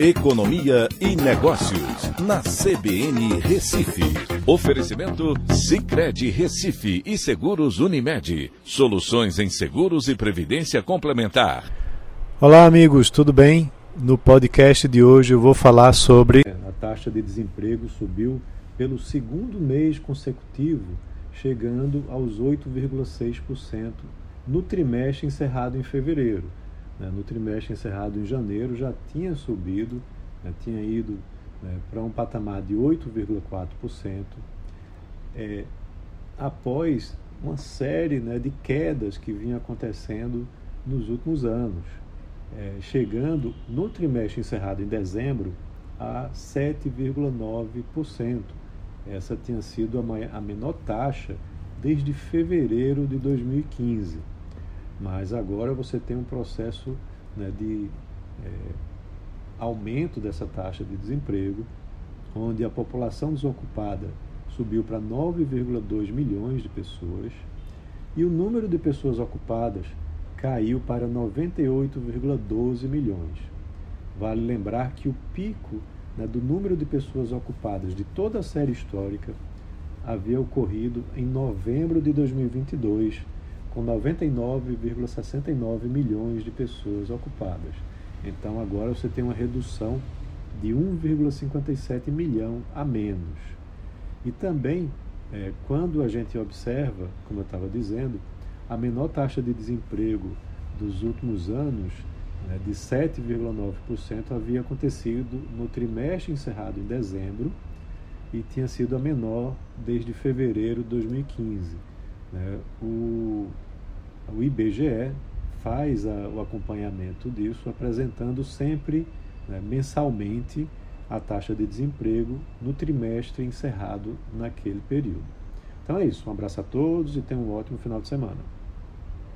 Economia e Negócios, na CBN Recife. Oferecimento Cicred Recife e Seguros Unimed. Soluções em seguros e previdência complementar. Olá, amigos, tudo bem? No podcast de hoje eu vou falar sobre. A taxa de desemprego subiu pelo segundo mês consecutivo, chegando aos 8,6% no trimestre encerrado em fevereiro né, no trimestre encerrado em janeiro já tinha subido, né, tinha ido né, para um patamar de 8,4%, é, após uma série né, de quedas que vinha acontecendo nos últimos anos, é, chegando no trimestre encerrado em dezembro a 7,9%. Essa tinha sido a, a menor taxa desde fevereiro de 2015. Mas agora você tem um processo né, de é, aumento dessa taxa de desemprego, onde a população desocupada subiu para 9,2 milhões de pessoas e o número de pessoas ocupadas caiu para 98,12 milhões. Vale lembrar que o pico né, do número de pessoas ocupadas de toda a série histórica havia ocorrido em novembro de 2022 com 99,69 milhões de pessoas ocupadas. Então agora você tem uma redução de 1,57 milhão a menos. E também, é, quando a gente observa, como eu estava dizendo, a menor taxa de desemprego dos últimos anos, né, de 7,9%, havia acontecido no trimestre encerrado em dezembro e tinha sido a menor desde fevereiro de 2015. Né? O, o IBGE faz a, o acompanhamento disso, apresentando sempre, né, mensalmente, a taxa de desemprego no trimestre encerrado naquele período. Então é isso. Um abraço a todos e tenham um ótimo final de semana.